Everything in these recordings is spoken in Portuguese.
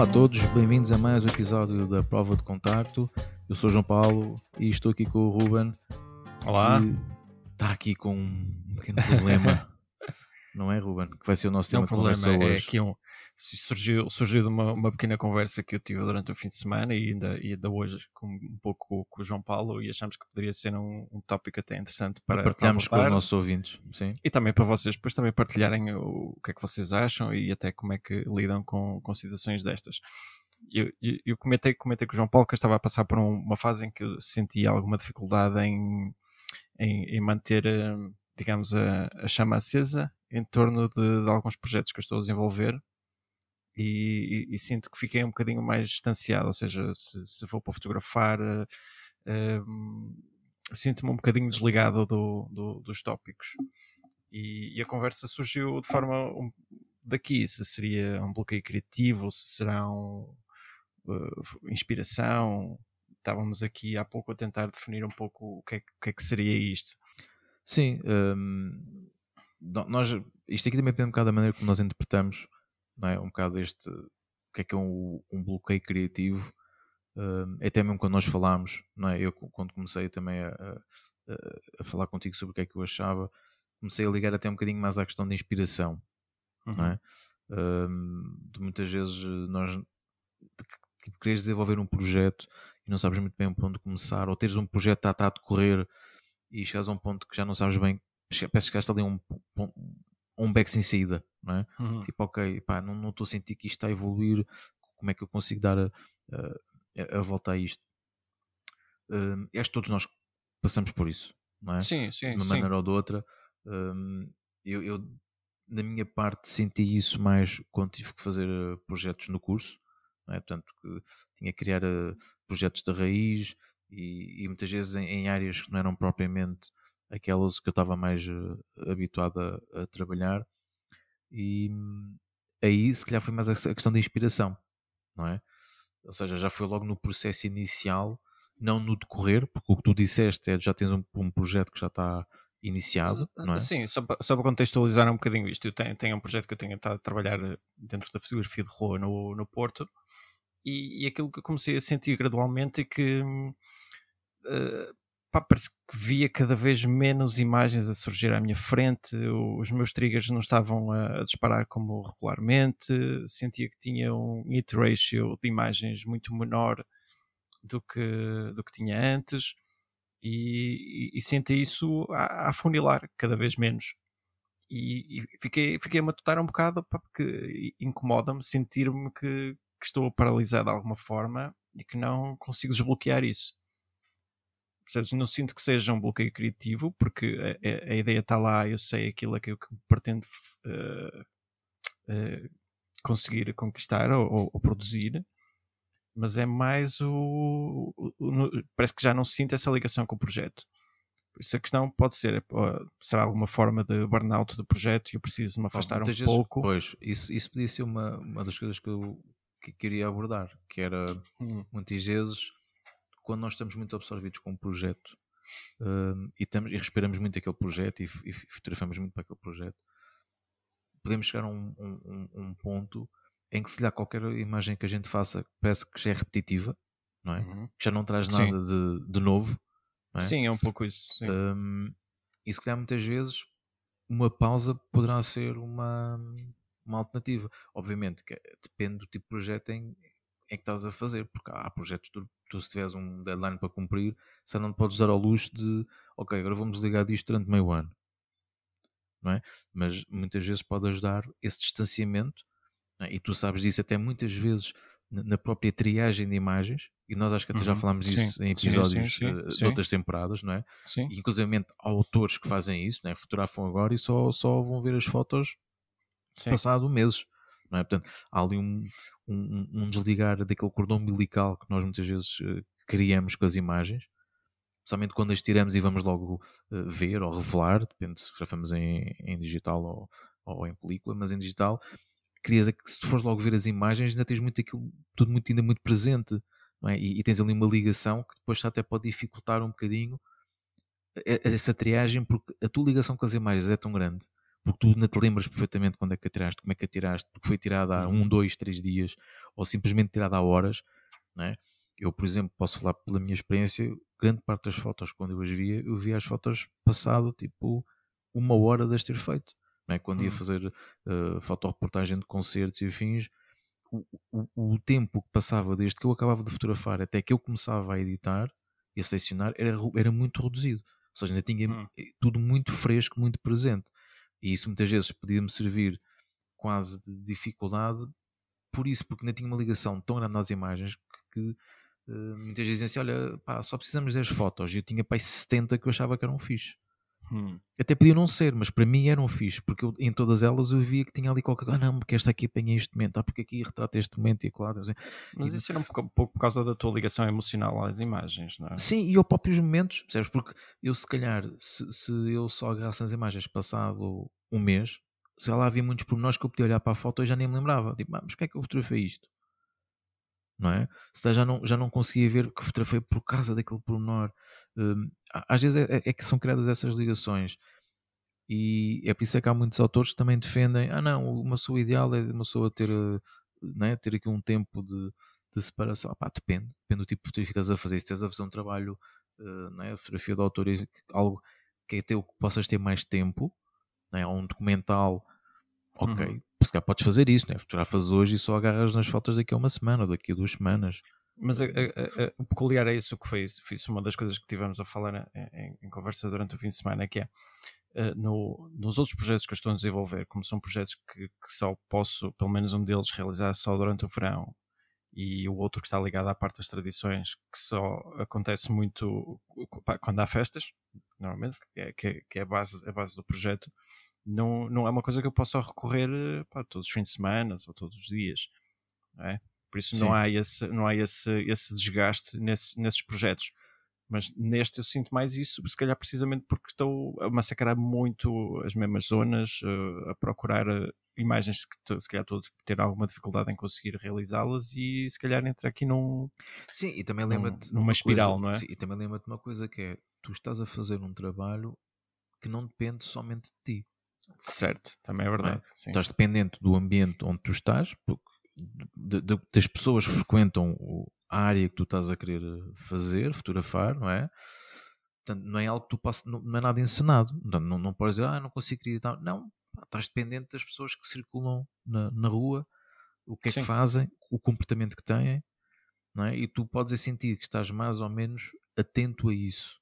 Olá a todos, bem-vindos a mais um episódio da Prova de Contacto. Eu sou João Paulo e estou aqui com o Ruben. Olá. Está aqui com um pequeno problema, não é, Ruben? Que vai ser o nosso tema o de conversa problema é hoje. que um, surgiu, surgiu de uma, uma pequena conversa que eu tive durante o fim de semana e ainda, e ainda hoje com, um pouco com, o João Paulo e achamos que poderia ser um, um tópico até interessante para, partilharmos para com os nossos ouvintes. Sim. E também para vocês depois também partilharem o, o que é que vocês acham e até como é que lidam com, com situações destas. Eu, eu, eu comentei, comentei com o João Paulo que eu estava a passar por um- uma fase em que eu sentia alguma dificuldade em, em, em manter, eh, digamos, a, a chama acesa em torno de, de alguns projetos que eu estou a desenvolver e, e- e sinto que fiquei um bocadinho mais distanciado, ou seja, se, se for para fotografar, eh, eh, sinto-me um bocadinho desligado do- do- dos tópicos. E, e a conversa surgiu de forma um- daqui, se seria um bloqueio criativo, se será um, eh, inspiração. Estávamos aqui há pouco a tentar definir um pouco o que é, o que, é que seria isto. Sim, nó- nós, isto aqui também depende um bocado da maneira como nós interpretamos, não é? Um bocado este, o que é que é um, um bloqueio criativo, hum, até mesmo quando nós falámos, não é? Eu quando comecei também a, a- a- falar contigo sobre o que é que eu achava, comecei a ligar até um bocadinho mais à questão da inspiração, não é? Hum, de muitas vezes nós tipo, queres desenvolver um projeto e não sabes muito bem por onde começar, ou teres um projeto que está a decorrer e chegas a um ponto que já não sabes bem, parece que chegaste ali um, um beco sem saída, não é? Uhum. Tipo, ok, pá, não estou a sentir que isto está a evoluir, como é que eu consigo dar a, a- a volta a isto? E acho que todos nós passamos por isso, não é? Sim, de sim, uma sim. maneira ou de outra. Hum, eu, eu, da minha parte, senti isso mais quando tive que fazer eh, projetos no curso, é? portanto, que tinha que criar eh, projetos de raiz e, e muitas vezes em, em áreas que não eram propriamente aquelas que eu estava mais eh, habituado a, a trabalhar. E hum, aí, se calhar, foi mais a questão da inspiração, não é? Ou seja, já foi logo no processo inicial, não no decorrer, porque o que tu disseste é já tens um, um projeto que já está iniciado, não é? Sim, só para, só para contextualizar um bocadinho isto, eu tenho, tenho um projeto que eu tenho estado a trabalhar eh, dentro da fotografia de rua no, no Porto e, e aquilo que eu comecei a sentir gradualmente é que eh, pá, parece que via cada vez menos imagens a surgir à minha frente, os meus triggers não estavam a, a disparar como regularmente, sentia que tinha um hit ratio de imagens muito menor do que, do que tinha antes e, e, e senti isso a, a cada vez menos. E, e fiquei, fiquei a matutar um bocado porque incomoda-me sentir-me que, que estou paralisado de alguma forma e que não consigo desbloquear isso. Percebes? Não sinto que seja um bloqueio criativo, porque a, a- a ideia está lá, eu sei aquilo que eu pretendo eh, eh, conseguir conquistar ou, ou- produzir, mas é mais o, o- o- Parece que já não sinto essa ligação com o projeto. Por isso a questão pode ser: ó, será alguma forma de burnout do projeto e eu preciso me afastar um vezes- pouco? Pois, isso, isso podia ser uma, uma das coisas que eu que queria abordar, que era Hum, muitas vezes quando nós estamos muito absorvidos com um projeto hum, e, estamos, e respiramos muito aquele projeto e, e fotografamos muito para aquele projeto, podemos chegar a um, um- um- um ponto em que se lhe qualquer imagem que a gente faça parece que já é repetitiva, não é? uhum. Já não traz nada de, de novo. é? Sim, é um pouco isso. sim. Hum, e se calhar muitas vezes uma pausa poderá ser uma, uma alternativa. Obviamente que depende do tipo de projeto em, em que estás a fazer, porque há projetos que tu, tu se tiveres um deadline para cumprir, se não podes dar ao luxo de ok, agora vamos desligar disto durante meio ano. Não é? Mas muitas vezes pode ajudar esse distanciamento, é? e tu sabes disso até muitas vezes na própria triagem de imagens, e nós acho que até já Uhum, falámos sim, disso em sim, sim, episódios sim, eh, de outras temporadas, não é? Sim, E, inclusive há autores que fazem isso, né? fotografam agora e só, só vão ver as fotos passado meses. É? Portanto, há ali um, um, um desligar daquele cordão umbilical que nós muitas vezes eh, criamos com as imagens, especialmente quando as tiramos e vamos logo eh, ver ou revelar, depende se fotografamos em, em digital ou, ou em película, mas em digital, crias se tu fores logo ver as imagens ainda tens muito aquilo, tudo muito, ainda muito presente, é? e, e tens ali uma ligação que depois até pode dificultar um bocadinho e- essa triagem, porque a tua ligação com as imagens é tão grande, porque tu não te lembras perfeitamente quando é que a tiraste, como é que a tiraste, porque foi tirada há Uhum. um, dois, três dias, ou simplesmente tirada a horas, né? Eu, por exemplo, posso falar pela minha experiência, grande parte das fotos, quando eu as via, eu via as fotos passado tipo uma hora de as ter feito. Né? Quando hum. ia fazer uh, fotoreportagem de concertos e afins, o, o, o, tempo que passava desde que eu acabava de fotografar até que eu começava a editar e a selecionar era, era muito reduzido. Ou seja, ainda tinha hum. tudo muito fresco, muito presente. E isso muitas vezes podia-me servir quase de dificuldade por isso, porque ainda tinha uma ligação tão grande às imagens que, que uh, muitas vezes diziam assim: olha, pá, só precisamos 10 fotos. E eu tinha pá, 70 que eu achava que eram fixe. Hum. Até podia não ser, mas para mim eram fixe, porque eu, em todas elas eu via que tinha ali qualquer coisa. Ah, não, porque esta aqui apanha este momento, ah, porque aqui retrata este momento e claro. Assim. Mas isso era um pouco, um pouco, por causa da tua ligação emocional às imagens, não é? Sim, e ao próprios momentos, percebes? Porque eu, se calhar, se, se eu só agarrasse as imagens passado um mês, se lá havia muitos pormenores que eu podia olhar para a foto e já nem me lembrava. Tipo, ah, mas que é que eu fotografei isto? Não é? Se já não, já não conseguia ver que fotografei por causa daquele pormenor. Um, às vezes é, é, é, que são criadas essas ligações. E é por isso é que há muitos autores que também defendem: ah, não, uma pessoa ideal é uma pessoa ter, eh, não é? ter aqui um tempo de, de separação. Ah, pá, depende, depende do tipo de fotografia que estás a fazer. Se estás a fazer um trabalho, uh, não é? fotografia de autor, algo que é teu que possas ter mais tempo, não é? um documental Ok, uhum. Se calhar podes fazer isso, né? fotografas hoje e só agarras nas fotos daqui a uma semana ou daqui a duas semanas. Mas a, a, a, o peculiar é isso que foi, foi isso uma das coisas que tivemos a falar em, em conversa durante o fim de semana, que é uh, no, nos outros projetos que eu estou a desenvolver, como são projetos que, que, só posso, pelo menos um deles, realizar só durante o verão e o outro que está ligado à parte das tradições, que só acontece muito quando há festas, normalmente, que é, que é a, base, a base do projeto não, não é uma coisa que eu possa recorrer eh, pá, todos os fins de semana ou todos os dias. É? Por isso não há, esse, não há esse, esse desgaste nesse, nesses projetos. Mas neste eu sinto mais isso, se calhar precisamente porque estou a massacrar muito as mesmas zonas, uh, a procurar uh, imagens que se calhar estou a ter alguma dificuldade em conseguir realizá-las e se calhar entra aqui num. Sim, e também lembra-te. Numa espiral, coisa, não é? Sim, e também lembra-te uma coisa que é: tu estás a fazer um trabalho que não depende somente de ti. Certo, também é verdade. É? Estás dependente do ambiente onde tu estás, porque de, de, das pessoas que frequentam a área que tu estás a querer fazer, fotografar, não é? Portanto, não é algo que tu passas, não, não é nada encenado. Não, não, não podes dizer, ah, não consigo acreditar. Não, estás dependente das pessoas que circulam na, na rua, o que é Sim. que fazem, o comportamento que têm, não é? E tu podes sentir que estás mais ou menos atento a isso.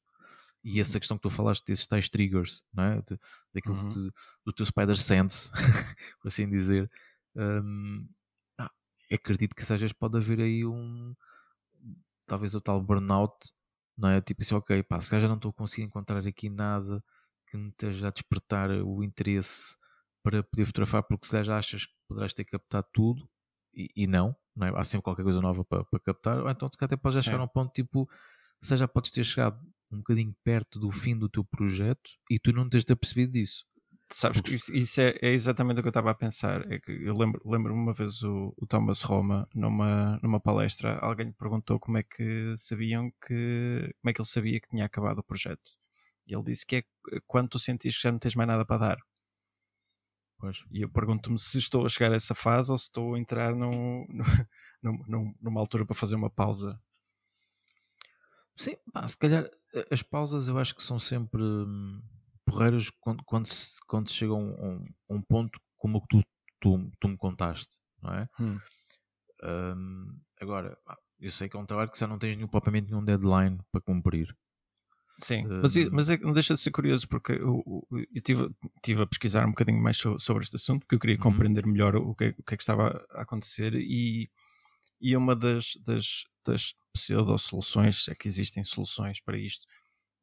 E essa questão que tu falaste desses tais triggers, não é? De, daquilo uhum. de, do teu spider sense, por assim dizer, um, ah, acredito que sejas pode haver aí um talvez o tal burnout, não é? Tipo assim, ok, pá, se já não estou conseguindo encontrar aqui nada que me esteja a despertar o interesse para poder fotografar, porque se já achas que poderás ter captado tudo e, e não, não é? há sempre qualquer coisa nova para, para captar, ou então se calhar até podes chegar a um ponto tipo, se já podes ter chegado um bocadinho perto do fim do teu projeto e tu não tens de percebido disso. Sabes que isso, isso é, é, exatamente o que eu estava a pensar. É que eu lembro, lembro uma vez o, o, Thomas Roma, numa, numa palestra, alguém lhe perguntou como é que sabiam que como é que ele sabia que tinha acabado o projeto. E ele disse que é quando tu sentires que já não tens mais nada para dar. Pois. E eu pergunto-me se estou a chegar a essa fase ou se estou a entrar num, num, numa altura para fazer uma pausa. Sim, pá, se calhar as pausas eu acho que são sempre hum, porreiras quando, quando, se, quando se chega a um, um, ponto como o que tu, tu, tu me contaste, não é? Hum. Um, agora, eu sei que é um trabalho que já não tens nenhum, propriamente nenhum deadline para cumprir. Sim, um, mas, mas é, não deixa de ser curioso porque eu, estive, estive a pesquisar um bocadinho mais sobre este assunto porque eu queria uhum. compreender melhor o que, o que é que estava a acontecer e, e uma das, das, das pseudo-soluções, é que existem soluções para isto,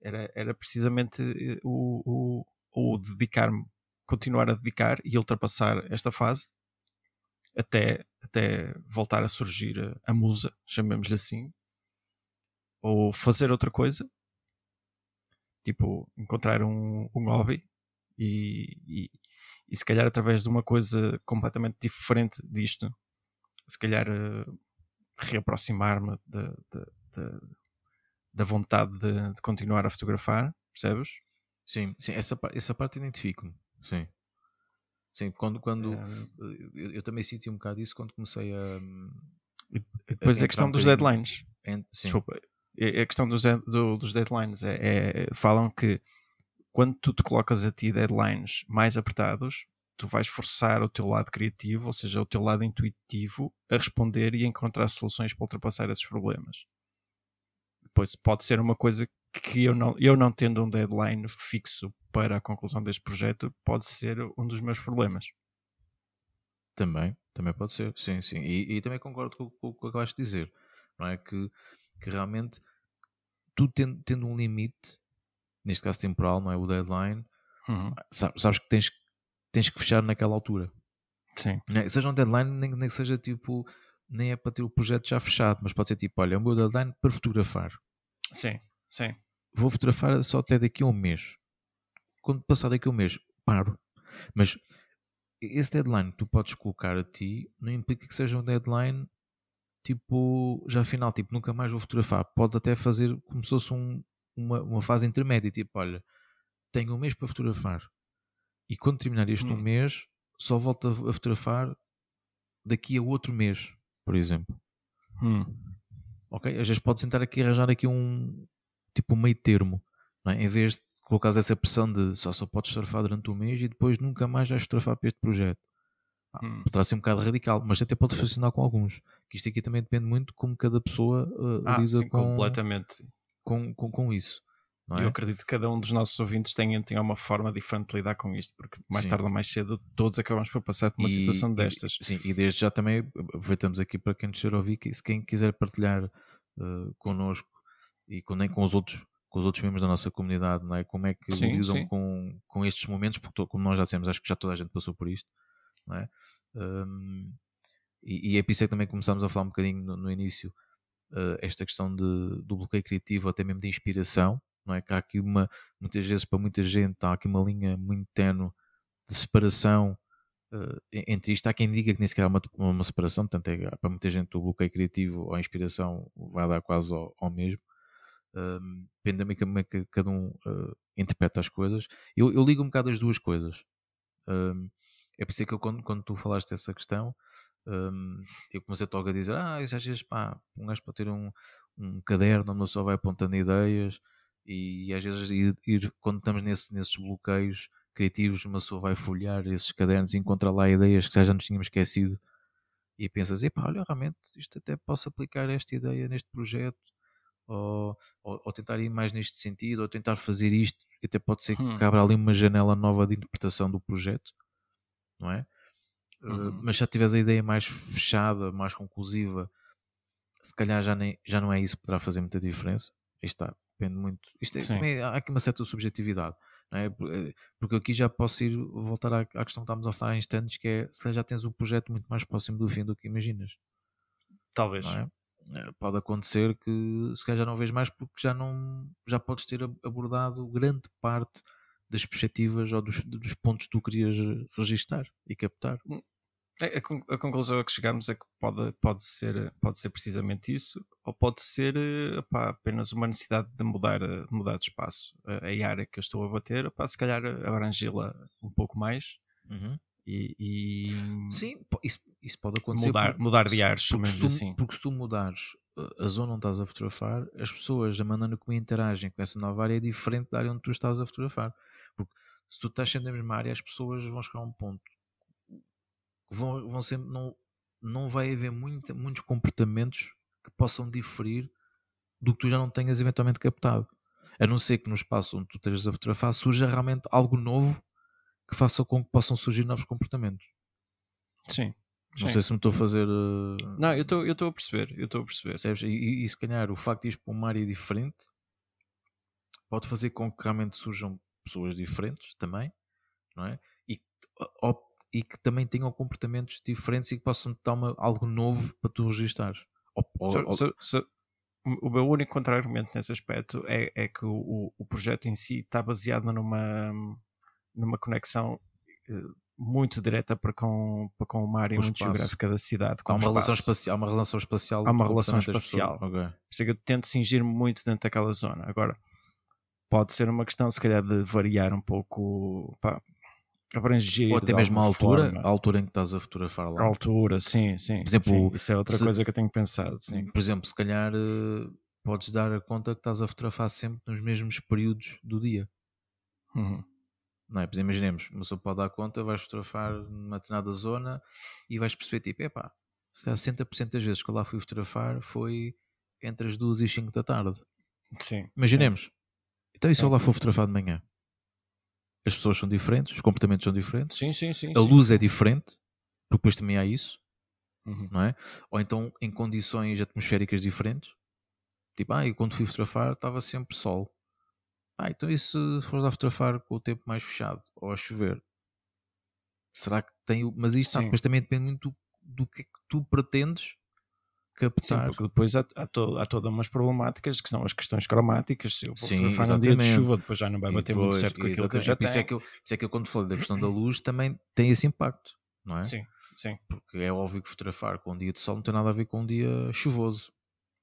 era, era precisamente eh, o, o, o dedicar-me, continuar a dedicar e ultrapassar esta fase até, até voltar a surgir a, a musa, chamemos-lhe assim, ou fazer outra coisa, tipo encontrar um, um hobby e, e, e, se calhar através de uma coisa completamente diferente disto, se calhar eh, reaproximar-me da, vontade de, de, continuar a fotografar, percebes? Sim, sim essa, essa parte identifico-me, sim. Sim, quando, quando é... eu, eu, também senti um bocado isso quando comecei a, E depois a questão um dos deadlines. Ent... Desculpa. A questão dos, do, dos deadlines é, é, falam que quando tu te colocas a ti deadlines mais apertados, tu vais forçar o teu lado criativo, ou seja, o teu lado intuitivo, a responder e a encontrar soluções para ultrapassar esses problemas. Depois pode ser uma coisa que eu não, eu não tendo um deadline fixo para a conclusão deste projeto, pode ser um dos meus problemas. Também, também pode ser, sim, sim. E, e também concordo com, com, com o que acabaste de dizer, não é? Que, que realmente tu tendo, tendo um limite, neste caso temporal, não é? O deadline, uhum. sabes, sabes, que tens, tens que fechar naquela altura. Sim. É? Seja um deadline, nem, nem que seja tipo, nem é para ter o projeto já fechado, mas pode ser tipo, olha, é o meu deadline para fotografar. Sim, sim. Vou fotografar só até daqui a um mês. Quando passar daqui a um mês, paro. Mas esse deadline que tu podes colocar a ti não implica que seja um deadline tipo, já final, tipo, nunca mais vou fotografar. Podes até fazer como se fosse um, uma, uma fase intermédia, tipo, olha, tenho um mês para fotografar e quando terminar este hum. um mês, só volto a, fotografar daqui a outro mês, por exemplo. Hum. Ok? Às vezes podes tentar aqui arranjar aqui um tipo um meio termo, é? em vez de colocares essa pressão de só só podes surfar durante um mês e depois nunca mais vais fotografar para este projeto. Hum. Poderá ser um bocado radical, mas até pode funcionar com alguns. Que isto aqui também depende muito de como cada pessoa uh, ah, lida sim, com, completamente. Com, com, com isso. É? Eu acredito que cada um dos nossos ouvintes tenha, tenha uma forma diferente de lidar com isto, porque mais sim. tarde ou mais cedo todos acabamos por passar por uma e, situação destas. E, sim, e desde já também aproveitamos aqui para quem nos ouvir, que se quem quiser partilhar uh, connosco e com, nem com os outros com os outros membros da nossa comunidade, não é? Como é que sim, lidam Com, com estes momentos, porque como nós já dissemos, acho que já toda a gente passou por isto, não é? Um, e, e é por isso que também começámos a falar um bocadinho no, no início uh, esta questão de, do bloqueio criativo, até mesmo de inspiração, não é? Que há aqui uma, muitas vezes para muita gente, há aqui uma linha muito tenue de separação uh, entre isto. Há quem diga que nem sequer há uma, uma separação, portanto, é, para muita gente o bloqueio criativo ou a inspiração vai dar quase ao, ao mesmo. Um, depende também como é que cada um uh, interpreta as coisas. Eu, eu, ligo um bocado as duas coisas. Um, é por isso que eu, quando, quando tu falaste dessa questão, um, eu comecei a dizer: Ah, às vezes, pá, um gajo pode ter um, um caderno onde só vai apontando ideias e, e às vezes, ir, ir, quando estamos nesse, nesses bloqueios criativos, uma pessoa vai folhear esses cadernos e encontra lá ideias que já nos tínhamos esquecido e pensas: Epá, olha, realmente isto até posso aplicar esta ideia neste projeto ou, ou, ou, tentar ir mais neste sentido, ou tentar fazer isto, até pode ser hum. que abra ali uma janela nova de interpretação do projeto, não é? Eh, uhum. Uh, mas se já tiveres a ideia mais fechada, mais conclusiva, se calhar já, nem, já não é isso que poderá fazer muita diferença. Isto está, depende muito. Isto é, também há aqui uma certa subjetividade. Não é? Eh, porque aqui já posso ir voltar à, à questão que estávamos a falar há instantes, que é se já tens um projeto muito mais próximo do fim do que imaginas. Talvez. É? Eh, pode acontecer que se calhar já não vês mais porque já não já podes ter abordado grande parte das perspectivas ou dos, dos pontos que tu querias registar e captar. Hum, a, conclusão a que chegamos é que pode, pode, ser, pode ser precisamente isso, ou pode ser eh, opá, apenas uma necessidade de mudar, de mudar de espaço. A, a área que eu estou a bater, opá, se calhar abrangê-la um pouco mais uhum. e, e, Sim, isso, isso pode acontecer. Mudar, porque, mudar de ares, porque, se tu, assim. porque se tu mudares a zona onde estás a fotografar, as pessoas, a maneira como interagem com essa nova área é diferente da área onde tu estás a fotografar. Porque se tu estás sempre na mesma área, as pessoas vão chegar a um ponto vão, vão sempre. Não, não vai haver muita, muitos comportamentos que possam diferir do que tu já não tenhas eventualmente captado. A não ser que no espaço onde tu estejas a fotografar surja realmente algo novo que faça com que possam surgir novos comportamentos. Sim. Não Sim. sei se me estou a fazer. Uh... Não, eu estou, a perceber. Eu estou a perceber. E, e, e, se calhar o facto de ir para uma área diferente pode fazer com que realmente surjam pessoas diferentes também, não é? E, e que também tenham comportamentos diferentes e que possam dar uma, algo novo para tu registares. O meu único contra-argumento nesse aspecto é, é que o, o projeto em si está baseado numa, numa conexão eh, muito direta para com, para com uma área muito geográfica da cidade. Há uma, relação espacial, há uma relação espacial. Há uma relação espacial. Okay. Por isso é que eu tento cingir-me muito dentro daquela zona. Agora, pode ser uma questão, se calhar, de variar um pouco. Pá, abrangir. Ou até mesmo a altura, forma. a altura em que estás a fotografar lá. A altura, sim, sim. Por exemplo, sim, isso é outra se- coisa que eu tenho pensado, sim. Por exemplo, se calhar eh, podes dar a conta que estás a fotografar sempre nos mesmos períodos do dia. Uhum. Não é? Pois imaginemos, uma pessoa pode dar conta, vais fotografar numa determinada zona e vais perceber, tipo, epá, se há 60% das vezes que eu lá fui fotografar foi entre as 2 e 5 da tarde. Sim. Imaginemos. Então, e se eu Sim. lá for fotografar de manhã? As pessoas são diferentes, os comportamentos são diferentes, Sim, sim, sim. a luz é diferente, porque depois também há isso, Uhum. não é? Ou então em condições atmosféricas diferentes. Tipo, ah, e quando fui fotografar estava sempre sol. Ah, então e se fores a fotografar com o tempo mais fechado ou a chover? Será que tem. o- Mas isto sabe, depois também depende muito do, do que é que tu pretendes Sim, captar. porque depois há, há, to, há todas umas problemáticas que são as questões cromáticas. Se eu vou Sim, fotografar num dia de chuva, depois já não vai bater muito depois, certo com aquilo que eu já por, isso é tenho. que eu, isso é que eu, quando falei da questão da luz, também tem esse impacto, não é? Sim, sim, Porque é óbvio que fotografar com um dia de sol não tem nada a ver com um dia chuvoso.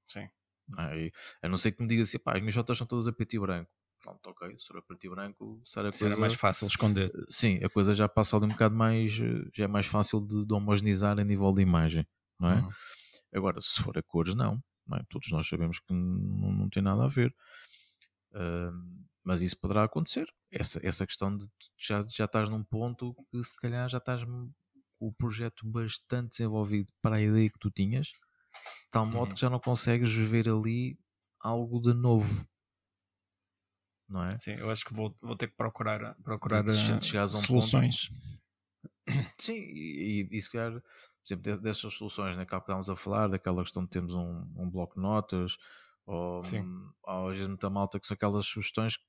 sim. não é? E, a não ser que me diga assim, pá, as minhas fotos são todas a preto e branco. Pronto, ok, se for a preto e branco, será a Será coisa... mais fácil esconder. Sim, a coisa já passa ali um bocado mais, eh, já é mais fácil de, de homogeneizar a nível de imagem, não é? Uhum. Agora, se for a cores, não, não é? Todos nós sabemos que não, não tem nada a ver. Ahm, mas isso poderá acontecer. Essa, essa questão de já, já estás num ponto que se calhar já estás com o projeto bastante desenvolvido para a ideia que tu tinhas, de tal modo Uhum. que já não consegues ver ali algo de novo. Não é? Sim, eu acho que vou, vou ter que procurar, procurar De- de chegares a um soluções. Sim, e, e, e se calhar, por exemplo, de- dessas soluções, né, que estávamos a falar, daquela questão de termos um, um bloco de notas, ou, Sim. ou a gente da malta, que são aquelas sugestões que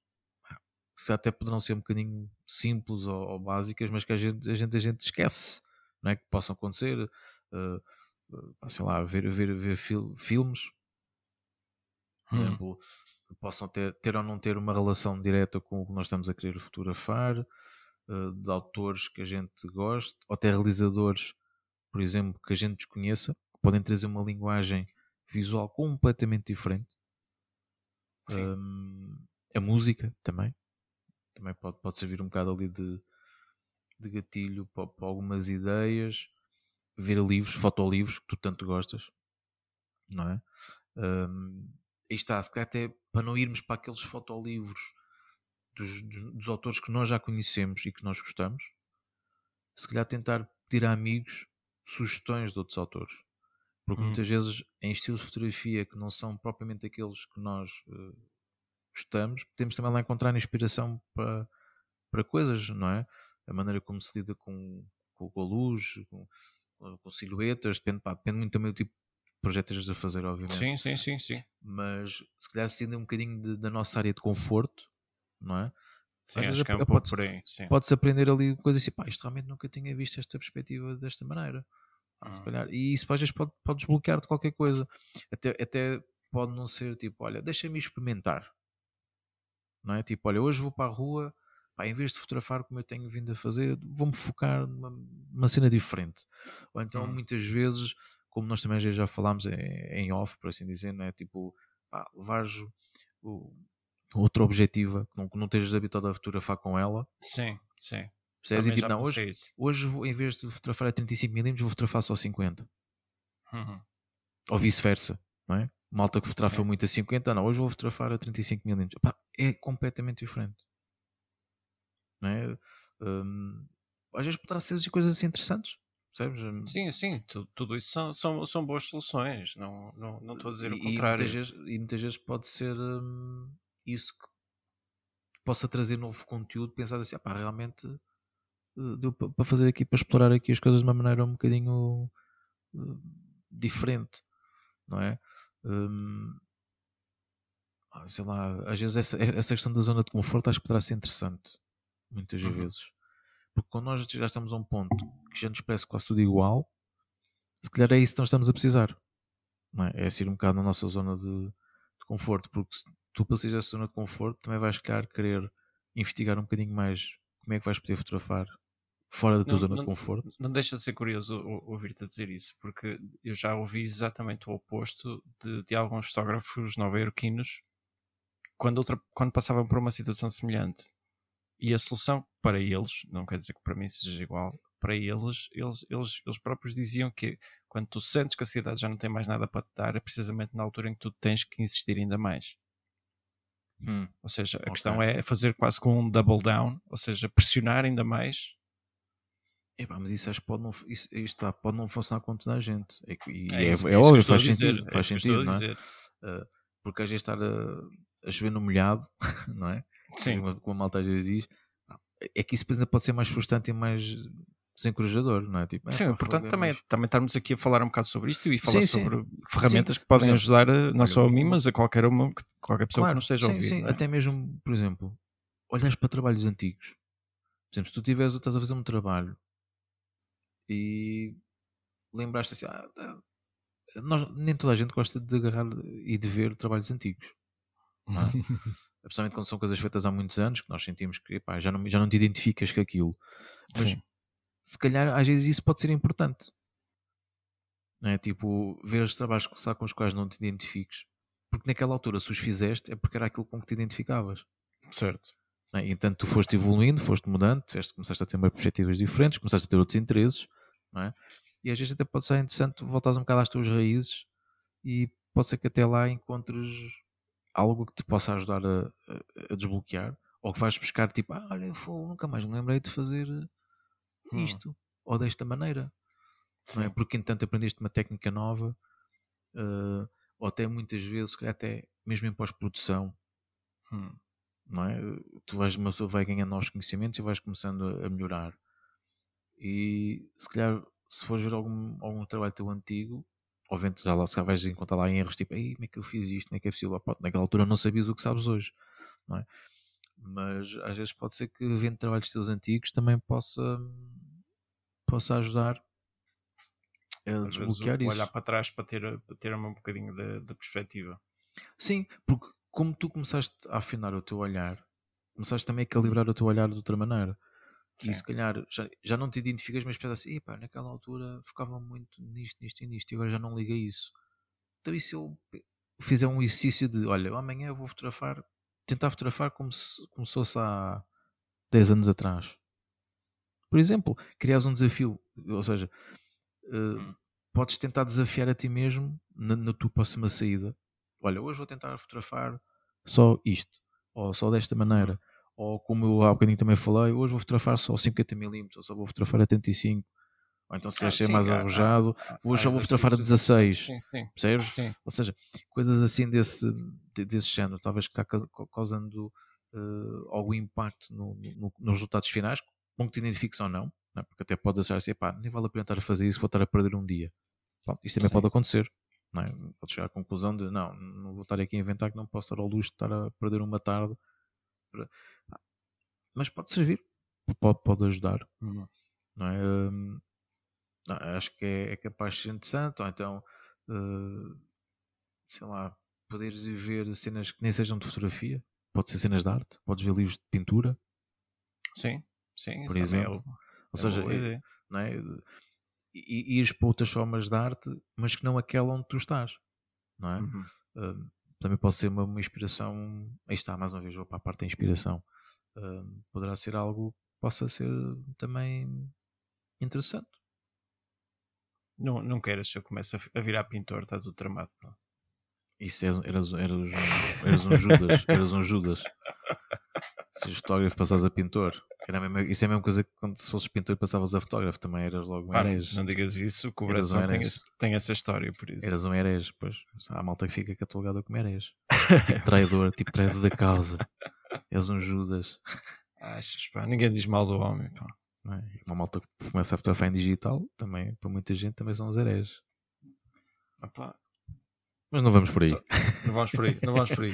se até poderão ser um bocadinho simples ou, ou básicas, mas que a gente, a gente, a gente esquece, não é? Que possam acontecer, eh, sei lá, ver, ver, ver fil- filmes, por Hum. exemplo, que possam ter, ter ou não ter uma relação direta com o que nós estamos a querer fotografar, eh, de autores que a gente goste, ou até realizadores, por exemplo, que a gente desconheça, que podem trazer uma linguagem visual completamente diferente. Hum, a música também. Também pode, pode servir um bocado ali de, de gatilho para, para algumas ideias. Ver livros, fotolivros, que tu tanto gostas, não é? Hum, aí está, se calhar até para não irmos para aqueles fotolivros dos, dos, dos autores que nós já conhecemos e que nós gostamos, se calhar tentar pedir a amigos sugestões de outros autores. Porque Hum. muitas vezes em estilos de fotografia que não são propriamente aqueles que nós eh, gostamos, podemos também lá encontrar inspiração para, para coisas, não é? A maneira como se lida com, com, com a luz, com, com- com silhuetas, depende, pá, depende muito também do tipo de projeto que a fazer, obviamente Sim, sim, sim, sim. mas se calhar saindo um bocadinho de- da nossa área de conforto, não é? Sim, Às vezes é um aí. Sim. Pode-se aprender ali coisas assim, pá, isto realmente nunca tinha visto esta perspectiva desta maneira. Se Ah. calhar, e isso às vezes pode, pode desbloquear de qualquer coisa. Até, até pode não ser tipo, olha, deixa-me experimentar. Não é? Tipo, olha, hoje vou para a rua, pá, em vez de fotografar como eu tenho vindo a fazer, vou-me focar numa, numa cena diferente. Ou então, Hum. muitas vezes, como nós também já- já falámos em, em off, por assim dizer, não é? Tipo, pá, levares o, outra objetiva, que não, que não estejas habituado a fotografar com ela, Sim, sim. percebes? E tipo, não, hoje, isso. hoje vou, em vez de fotografar a 35mm, vou fotografar só 50 Uhum. ou vice-versa, não é? Malta que fotografa Sim. muito a 50, não, hoje vou fotografar a 35mm. Pá, é completamente diferente. Não é? Hum, às vezes poderá ser coisas assim interessantes, percebes? Hum, Sim, sim, tu- tudo isso são, são, são boas soluções. Não estou não, não estou a dizer o e, e contrário. muitas vezes, e muitas vezes pode ser hum, isso que possa trazer novo conteúdo, pensar assim, ah, pá, realmente eh, deu pa- para fazer aqui, para explorar aqui as coisas de uma maneira um bocadinho eh, diferente, não é? Hum, ah, sei lá, às vezes essa, essa questão da zona de conforto acho que poderá ser interessante, muitas Uhum. vezes. Porque quando nós já estamos a um ponto que já nos parece quase tudo igual, se calhar é isso que nós estamos a precisar. Não é? é sair um bocado na nossa zona de, de conforto, porque se tu para sair dessa zona de conforto também vais calhar querer investigar um bocadinho mais como é que vais poder fotografar fora da tua Não- zona não- de conforto. Não deixa de ser curioso ou- ouvir-te dizer isso, porque eu já ouvi exatamente o oposto de, de alguns fotógrafos nova-iorquinos quando, outra, quando passavam por uma situação semelhante. E a solução para eles, não quer dizer que para mim seja igual, para eles, eles, eles, eles próprios diziam que quando tu sentes que a sociedade já não tem mais nada para te dar, é precisamente na altura em que tu tens que insistir ainda mais. Hum. Ou seja, a okay. questão é fazer quase com um double down, ou seja, pressionar ainda mais. Epá, mas isso acho que pode não, isso, está, pode não funcionar com toda a gente. É, e é, é, isso, é, é óbvio, faz sentido, faz sentido, não é? Uh, porque às vezes estar a, a chover no molhado, não é? Sim. Como, como a malta às vezes diz, é que isso depois ainda pode ser mais frustrante e mais desencorajador, não é? Tipo, é, sim, portanto também, mais... também estarmos aqui a falar um bocado sobre isto e falar sim, sobre sim. ferramentas que podem ajudar a, não só a mim, mas a qualquer, uma, qualquer pessoa claro, que nos esteja a ouvir. Sim, é? até mesmo, por exemplo, olhas para trabalhos antigos. Por exemplo, se tu tiveres, estás a fazer um trabalho e lembraste assim, ah, tá, nós, nem toda a gente gosta de agarrar e de ver trabalhos antigos. Não é? Principalmente quando são coisas feitas há muitos anos, que nós sentimos que epá, já, não, já não te identificas com aquilo. Mas Sim se calhar às vezes isso pode ser importante. É? Tipo, ver os trabalhos com os quais não te identifiques. Porque naquela altura, se os fizeste, é porque era aquilo com que te identificavas. Certo. É? Então tu foste evoluindo, foste mudando, tiveste, começaste a ter mais perspectivas diferentes, começaste a ter outros interesses. É? E às vezes até pode ser interessante voltares um bocado às tuas raízes e pode ser que até lá encontres algo que te possa ajudar a, a, a desbloquear ou que vais buscar tipo, ah, olha, eu nunca mais me lembrei de fazer hum. isto ou desta maneira. É? Porque entanto aprendeste uma técnica nova, uh, ou até muitas vezes, até mesmo em pós-produção, hum. não é? Tu vais, uma pessoa vai ganhando novos conhecimentos e vais começando a, melhorar. E se calhar, se fores ver algum, algum trabalho teu antigo, obviamente já lá se vais encontrar lá erros tipo, Ei, como é que eu fiz isto, como é que é possível? Pá, naquela altura não sabias o que sabes hoje, não é? mas às vezes pode ser que vendo trabalhos teus antigos também possa, possa ajudar a desbloquear isso. Olhar para trás para ter, para ter um bocadinho de perspectiva. Sim, porque como tu começaste a afinar o teu olhar, começaste também a calibrar o teu olhar de outra maneira. Sim. E se calhar já, já não te identificas, mas pensas assim, naquela altura focava muito nisto, nisto e nisto, e agora já não liguei isso. Então, e se eu fizer um exercício de, olha, amanhã eu vou fotografar tentar fotografar como se, como se fosse há 10 anos atrás. Por exemplo, crias um desafio, ou seja, uh, podes tentar desafiar a ti mesmo na, na, tua próxima saída. Olha, hoje vou tentar fotografar só isto, ou só desta maneira, ou como eu há bocadinho também falei, hoje vou fotografar só 50mm, ou só vou fotografar a 35 ou então se ah, ser mais arrojado, ah, hoje já vou fotografar a 16. Sim, sim. Percebes? Sim. Ou seja, coisas assim desse, desse género, talvez que está causando uh, algum impacto no, no, nos resultados finais, com que te identifiques ou não é? porque até podes achar assim, pá, nem vale a pena estar a fazer isso, vou estar a perder um dia. Isso também Sim. pode acontecer. Não é? Pode chegar à conclusão de não, não vou estar aqui a inventar que não posso estar ao luxo de estar a perder uma tarde. Mas pode servir, pode, pode ajudar. Uhum. Não é? Um, acho que é, é, capaz de ser interessante, ou então, uh, sei lá, poderes ir ver cenas que nem sejam de fotografia, pode ser cenas de arte, podes ver livros de pintura. Sim, sim, por é exemplo. É, ou seja, é, não é? E, ires para outras formas de arte, mas que não aquela onde tu estás, não é? Uhum. Uh, também pode ser uma, uma, inspiração. Aí está, mais uma vez, vou para a parte da inspiração. Uh, poderá ser algo que possa ser também interessante. Não, não queres se eu começo a virar pintor, está tudo tramado. Pô. Isso eras, eras, eras, um, eras um Judas, eras um Judas. Se fotógrafo passas a pintor. Era mesmo, isso é a mesma coisa que quando se fosses pintor e passavas a fotógrafo, também eras logo um herege. Não digas isso, o coração um tem, tem, essa história, por isso. Eras um herege, pois. Há malta que fica catalogada como herege. tipo traidor, tipo traidor da causa. Eras um Judas. Achas, pá, ninguém diz mal do homem, pá. É? Uma malta que começa a fotografar em digital, também, para muita gente, também são os hereges. Mas não vamos por aí. Não vamos por aí, não vamos por aí.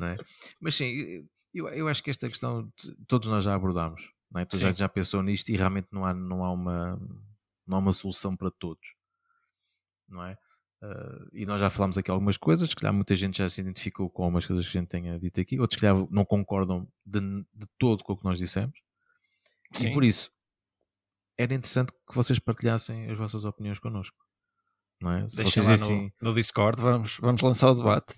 é? Mas sim, eu, eu acho que esta questão todos nós já abordámos. Não é? Todos já, já pensou nisto e realmente não há, não, há uma, não há uma solução para todos. Não é? Uh, e nós já falámos aqui algumas coisas, que muita gente já se identificou com algumas coisas que a gente tenha dito aqui, outros que não concordam de, de todo com o que nós dissemos. Sim. E por isso, era interessante que vocês partilhassem as vossas opiniões connosco. Não é? Se vocês lá assim, no, no, Discord, vamos, vamos lançar o debate.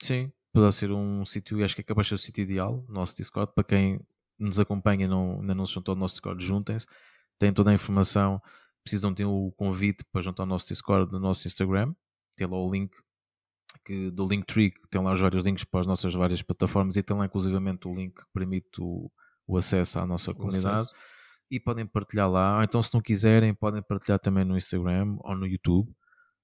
Sim, poderá ser um sítio, acho que é capaz de ser o sítio ideal, nosso Discord, para quem nos acompanha não, ainda não se juntou ao nosso Discord, juntem-se. Têm toda a informação. Precisam ter o convite para juntar ao nosso Discord no nosso Instagram. Tem lá o link que, do Linktree, que tem lá os vários links para as nossas várias plataformas e tem lá inclusivamente o link que permite o, o acesso à nossa comunidade. E podem partilhar lá. Ou então, se não quiserem, podem partilhar também no Instagram ou no YouTube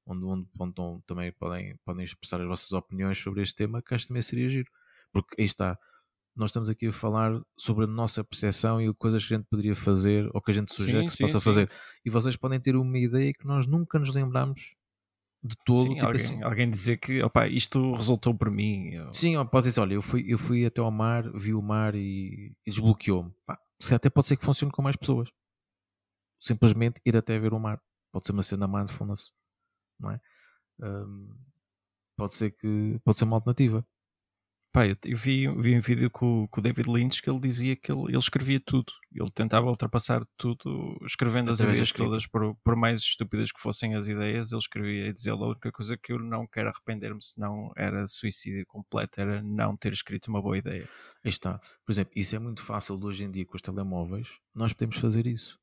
onde, onde, onde, também podem, podem expressar as vossas opiniões sobre este tema, que acho também seria giro. Porque aí está, nós estamos aqui a falar sobre a nossa percepção e coisas que a gente poderia fazer ou que a gente sugere sim, que se sim, possa sim. fazer. E vocês podem ter uma ideia que nós nunca nos lembramos de todo. Sim, tipo alguém, assim. alguém, dizer que opa, isto resultou para mim. Eu... Sim, pode dizer, olha, eu fui, eu fui até ao mar, vi o mar e, e desbloqueou-me. Se até pode ser que funcione com mais pessoas. Simplesmente ir até ver o mar. Pode ser uma cena mindfulness não é? Um, pode ser que pode ser uma alternativa. Pá, eu, vi, vi um vídeo com, com o David Lynch que ele dizia que ele, ele escrevia tudo. Ele tentava ultrapassar tudo escrevendo as ideias todas, por, por mais estúpidas que fossem as ideias, ele escrevia e dizia a única coisa que eu não quero arrepender-me, senão era suicídio completo, era não ter escrito uma boa ideia. Aí está. Por exemplo, isso é muito fácil hoje em dia com os telemóveis, nós podemos fazer isso.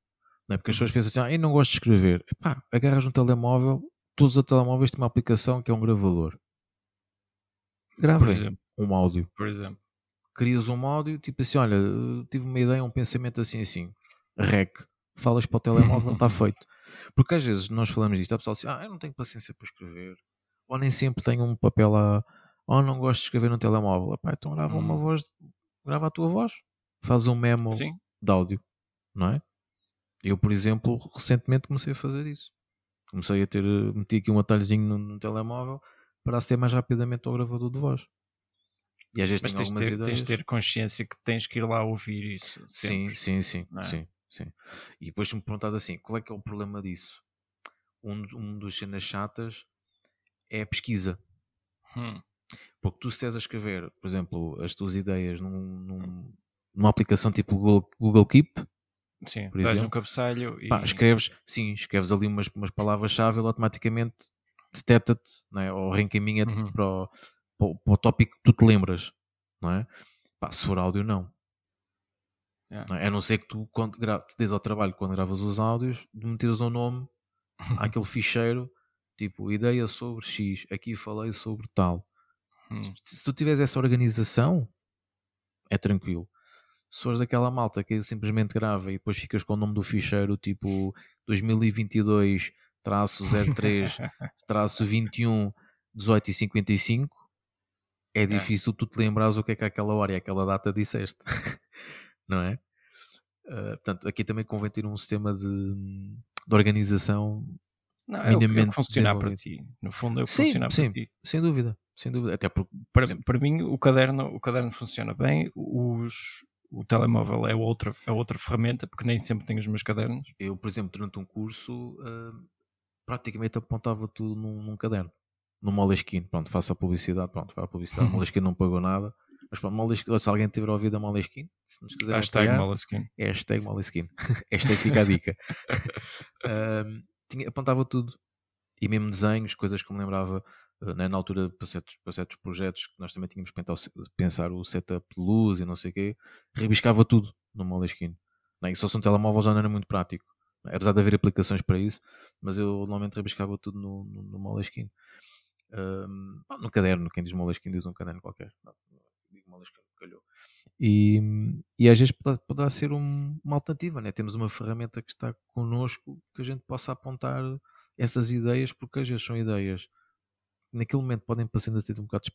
Não é? Porque as pessoas pensam assim, ah, eu não gosto de escrever. Epá, agarras um telemóvel todos os telemóveis têm uma aplicação que é um gravador. Gravem um áudio. Por exemplo. Crias um áudio, tipo assim, olha, tive uma ideia, um pensamento assim assim. Rec. Falas para o telemóvel, está feito. Porque às vezes nós falamos disto, a pessoa assim, ah, eu não tenho paciência para escrever. Ou nem sempre tenho um papel lá, ou não gosto de escrever no telemóvel. Epá, então grava uma hum. voz, grava a tua voz. Faz um memo Sim. de áudio, não é? Eu, por exemplo, recentemente comecei a fazer isso. Comecei a ter, meti aqui um atalhozinho no, no telemóvel para aceder mais rapidamente ao gravador de voz. E às vezes Mas tens, ter, tens de ter consciência que tens que ir lá ouvir isso. Sempre. Sim, sim, sim, é? sim, sim. E depois tu me perguntas assim, qual é que é o problema disso? Um, um dos cenas chatas é a pesquisa. Hum. Porque tu se a escrever, por exemplo, as tuas ideias num, num, numa aplicação tipo Google, Google Keep, Sim, por exemplo. um cabeçalho e... Pá, escreves, sim, escreves ali umas, umas palavras-chave, ele automaticamente detecta-te, é? ou reencaminha-te uhum. para, o, para, o, para, o, tópico que tu te lembras, não é? Pá, se for áudio, não. Yeah. não é? A não ser que tu, quando gra... te des ao trabalho, quando gravas os áudios, de meteres um nome àquele ficheiro, tipo, ideia sobre X, aqui falei sobre tal. Uhum. Se, se tu tiveres essa organização, é tranquilo se fores daquela malta que simplesmente grava e depois ficas com o nome do ficheiro tipo 2022 traço 03 traço 21 18 e 55 é, é difícil tu te lembrares o que é que aquela hora e aquela data disseste não é? Uh, portanto, aqui também convém ter um sistema de, de organização não, é minimamente o que funcionar para ti. No fundo, é o que sim, funcionar sim, para ti. Sem dúvida, sem dúvida. Até porque, para, exemplo, para mim, o caderno, o caderno funciona bem. Os, o telemóvel é outra, é outra ferramenta, porque nem sempre tenho os meus cadernos. Eu, por exemplo, durante um curso, uh, praticamente apontava tudo num, num caderno, no Moleskine. Pronto, faço a publicidade, pronto, vai a publicidade. Moleskine não pagou nada. Mas pronto, Moleskine, se alguém tiver ouvido a Moleskine, se nos quiser Hashtag apoiar, Moleskine. Hashtag Moleskine. hashtag fica a dica. uh, tinha, apontava tudo. E mesmo desenhos, coisas que me lembrava né, na altura para certos, para certos projetos que nós também tínhamos que pensar o setup de luz e não sei o quê, rebiscava tudo no Moleskine. Né? E só se um telemóvel já não era muito prático. Né? Apesar de haver aplicações para isso, mas eu normalmente rebiscava tudo no, no, no Moleskine. Um, no caderno, quem diz Moleskine diz um caderno qualquer. Digo Moleskine, calhou. E, e às vezes poderá ser um, uma alternativa, né? temos uma ferramenta que está connosco que a gente possa apontar essas ideias, porque às vezes são ideias naquele momento podem parecer ter um bocado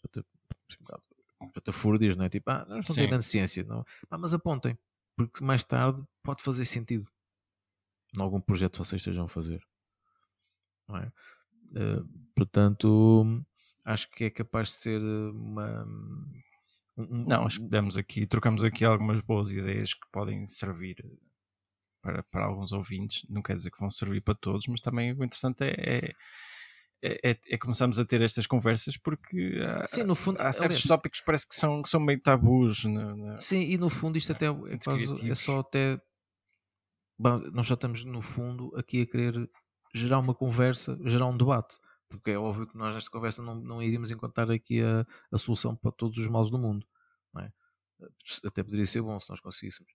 espatafúrdias, não é? Tipo, ah, nós não temos grande ciência, não. Ah, mas apontem, porque mais tarde pode fazer sentido em algum projeto que vocês estejam a fazer. Não é? Uh, portanto, acho que é capaz de ser uma. Um, não, acho que damos aqui, trocamos aqui algumas boas ideias que podem servir para, para alguns ouvintes. Não quer dizer que vão servir para todos, mas também o interessante é, é é, é, é, começamos a ter estas conversas porque há, sim, no fundo, há certos aliás, tópicos que parece que são, que são meio tabus. Na, na, sim, e no fundo isto até é, quase, é só até. Nós já estamos no fundo aqui a querer gerar uma conversa, gerar um debate. Porque é óbvio que nós nesta conversa não, não iríamos encontrar aqui a, a solução para todos os males do mundo. É? até poderia ser bom se nós conseguíssemos.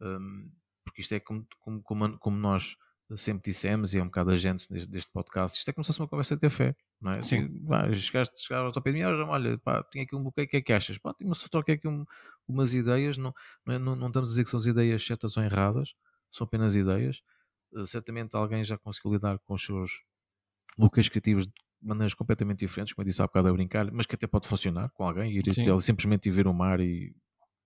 Um, porque isto é como, como, como, como, nós sempre dissemos, e é um bocado a gente deste, deste, podcast, isto é como se fosse uma conversa de café, não é? Sim. Assim, pá, chegaste, chegaste ao pé de mim, olha, pá, tinha aqui um bloqueio, o que é que achas? Pá, só troquei aqui um, umas ideias, não, não, é, não, não, estamos a dizer que são as ideias certas ou erradas, são apenas ideias. Uh, certamente alguém já conseguiu lidar com os seus bloqueios criativos de maneiras completamente diferentes, como eu disse há bocado a brincar, mas que até pode funcionar com alguém, ir até, simplesmente ir ver o mar e,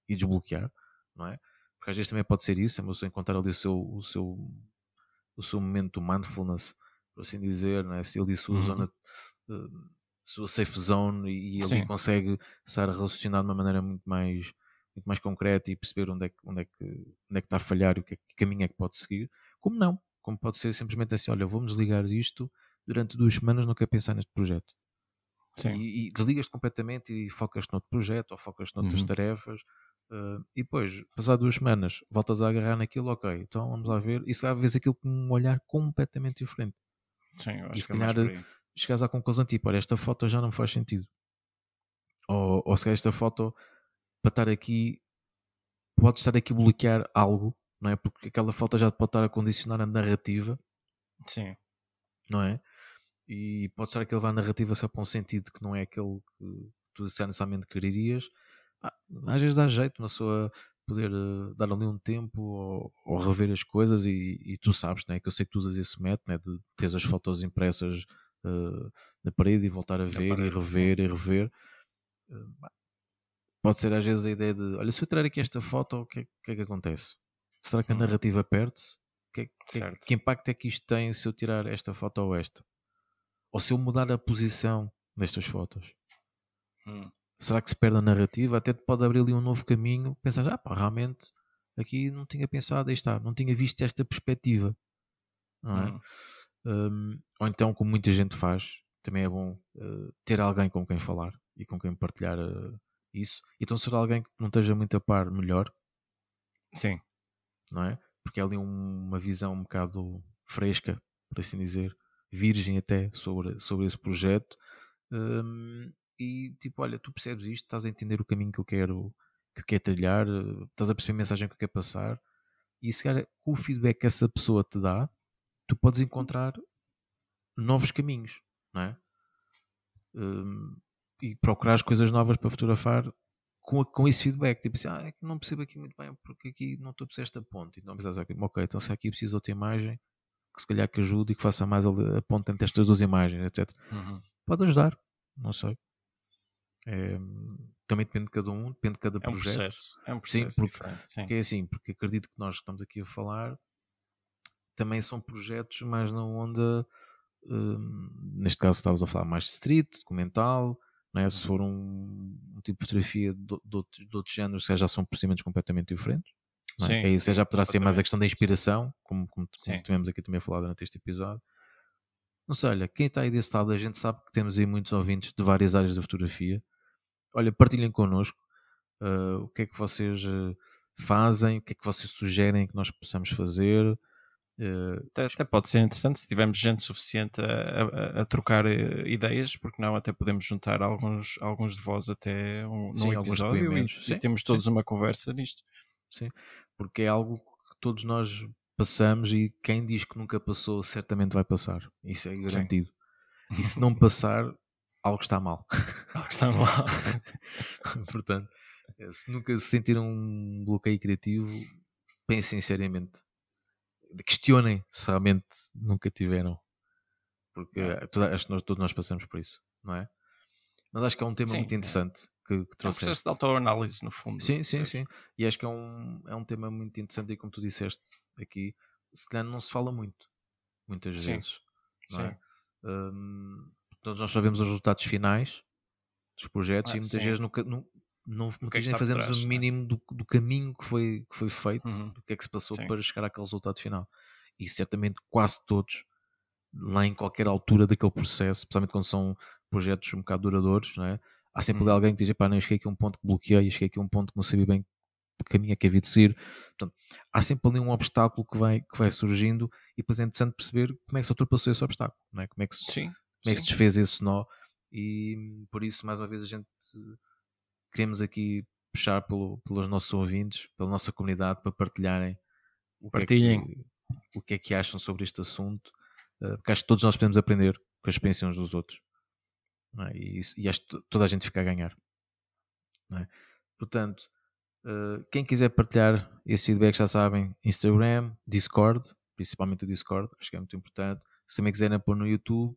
e desbloquear, não é? Porque às vezes também pode ser isso, é você encontrar ali o seu, o seu, o seu momento de mindfulness, por assim dizer, é? se ele disse sua uhum. zona, uh, sua safe zone e, e ali consegue estar a relacionar de uma maneira muito mais, muito mais concreta e perceber onde é que, onde é que, onde é que está a falhar e o que, é, que caminho é que pode seguir, como não, como pode ser simplesmente assim, olha, vamos ligar isto durante duas semanas não quer pensar neste projeto. Sim. E, e desligas-te completamente e focas-te noutro projeto ou focas-te noutras uhum. tarefas. Uh, e depois, passar duas semanas, voltas a agarrar naquilo, ok, então vamos lá ver. E se calhar vês aquilo com um olhar completamente diferente. Sim, eu acho e se que é calhar é chegas à conclusão tipo, olha, esta foto já não faz sentido. Ou, ou se calhar esta foto, para estar aqui, pode estar aqui a bloquear algo, não é? Porque aquela foto já pode estar a condicionar a narrativa. Sim. Não é? e pode estar a levar a narrativa só para um sentido que não é aquele que tu necessariamente quererias. Ah, às vezes dá jeito na sua poder uh, dar ali um tempo ou, ou rever as coisas e, e, tu sabes, né, que eu sei que tu usas esse método né, de ter as fotos impressas uh, na parede e voltar a ver parede, e rever sim. e rever. Uh, pode ser às vezes a ideia de olha, se eu tirar aqui esta foto, o que, é, que, é que acontece? Será que a hum. narrativa perde-se? Que, que, que, impacto é que isto tem se eu tirar esta foto ou esta? Ou se eu mudar a posição destas fotos? Hum. Será que se perde a narrativa? Até pode abrir ali um novo caminho. Pensar, ah pá, realmente aqui não tinha pensado, aí está, não tinha visto esta perspectiva. Não é? Hum. Um, ou então, como muita gente faz, também é bom uh, ter alguém com quem falar e com quem partilhar uh, isso. Então, ser alguém que não esteja muito a par, melhor. Sim. Não é? Porque é ali um, uma visão um bocado fresca, por assim dizer, virgem até sobre, sobre esse projeto. Um, e tipo, olha, tu percebes isto, estás a entender o caminho que eu quero, que eu quero trilhar, estás a perceber a mensagem que eu quero passar. E se calhar com o feedback que essa pessoa te dá, tu podes encontrar novos caminhos, não é? Um, e procurar as coisas novas para fotografar com, com esse feedback. Tipo assim, ah, é que não percebo aqui muito bem porque aqui não estou a perceber esta ponte. Então pensas, ok, então se aqui preciso outra imagem, que se calhar que ajude e que faça mais a ponte entre estas duas imagens, etc. Uhum. Pode ajudar, não sei. É, também depende de cada um, depende de cada é um projeto. Processo, é um processo sim, porque, sim. porque é assim, porque acredito que nós que estamos aqui a falar também são projetos mais na onda, um, neste caso estavas a falar mais de street, documental, é? se uhum. for um, um tipo de fotografia de, de, de, de outros géneros, já são procedimentos completamente diferentes. É? Sim, Aí sim, já poderá ser mais a questão da inspiração, como, como, como tivemos aqui também a falar durante este episódio. Não sei, olha, quem está aí desse lado, a gente sabe que temos aí muitos ouvintes de várias áreas da fotografia. Olha, partilhem connosco uh, o que é que vocês uh, fazem, o que é que vocês sugerem que nós possamos fazer. Uh, até, até, pode ser interessante se tivermos gente suficiente a, a, a trocar ideias, porque não até podemos juntar alguns, alguns de vós até um, sim, num episódio e, sim, e, temos todos sim. uma conversa nisto. Sim, porque é algo que todos nós passamos e quem diz que nunca passou certamente vai passar. Isso é garantido. E se não passar, algo está mal. Algo está mal. Portanto, eh, se nunca se sentiram um bloqueio criativo, pensem seriamente. Questionem se realmente nunca tiveram. Porque acho que nós, todos nós passamos por isso, não é? Mas acho que é um tema Sim, muito interessante que, que trouxeste. É um processo de autoanálise, no fundo. Sim, sim, sim. E acho que é um, é um tema muito interessante e como tu disseste aqui, se calhar não se fala muito, muitas sim. vezes. Não sim. É? Um, todos nós sabemos os resultados finais dos projetos ah, e muitas sim. vezes nunca, não, não, é muitas vezes fazemos trás, o é? mínimo do, do, caminho que foi, que foi feito, uhum. do que é que se passou para chegar àquele resultado final. E certamente quase todos, lá em qualquer altura daquele processo, especialmente quando são projetos um bocado duradouros, não é? há sempre uhum. alguém que diz, pá, não, cheguei aqui a um ponto que bloqueei, cheguei aqui a um ponto que não sabia bem que caminho é que havia de seguir. Portanto, há sempre ali um obstáculo que vai, que vai surgindo e depois é interessante perceber como é que se ultrapassou esse obstáculo, não é? como é que se, sim, como é que se desfez esse nó e por isso, mais uma vez, a gente queremos aqui puxar pelo, pelos nossos ouvintes, pela nossa comunidade, para partilharem o que, é que, o que é que acham sobre este assunto, uh, porque acho que todos nós podemos aprender com a experiência uns dos outros. É? E, isso, e, acho que toda a gente fica a ganhar. É? Portanto, uh, quem quiser partilhar esse feedback já sabem, Instagram, Discord, principalmente o Discord, acho que é muito importante. Se também quiserem pôr no YouTube,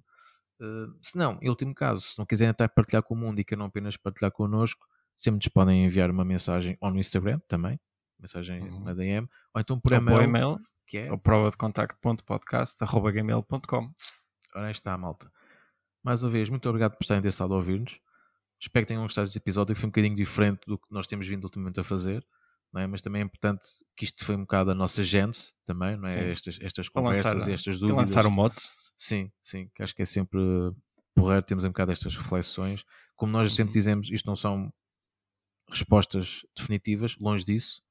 uh, se não, em último caso, se não quiserem até partilhar com o mundo e que não apenas partilhar connosco, sempre nos podem enviar uma mensagem ou no Instagram também, mensagem uhum. na DM, ou então por e-mail, e-mail, que é o prova de contacto.podcast.gmail.com. Ora, está, malta. Mais uma vez, muito obrigado por estarem desse lado a ouvir-nos. Espero que tenham gostado deste episódio, que foi um bocadinho diferente do que nós temos vindo ultimamente a fazer. É? Mas também é importante que isto foi um bocado a nossa gente também, não é? Estas, estas conversas lançar, e estas dúvidas. lançar o mote. Sim, sim, que acho que é sempre porreiro termos um bocado estas reflexões. Como nós sempre uhum. dizemos, isto não são respostas definitivas, longe disso.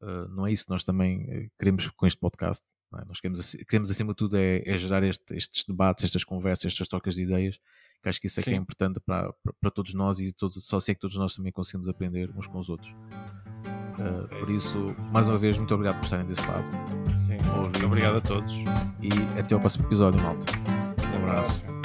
Uh, não é isso que nós também eh, queremos com este podcast. É? Nós queremos, queremos, acima de tudo, é, é gerar este, estes debates, estas conversas, estas trocas de ideias, que acho que isso é Sim. que é importante para, para, para, todos nós e todos, só sei que todos nós também conseguimos aprender uns com os outros. Uh, por isso, mais uma vez, muito obrigado por estarem desse lado. Sim, muito obrigado a todos. E até ao próximo episódio, malta. Um abraço.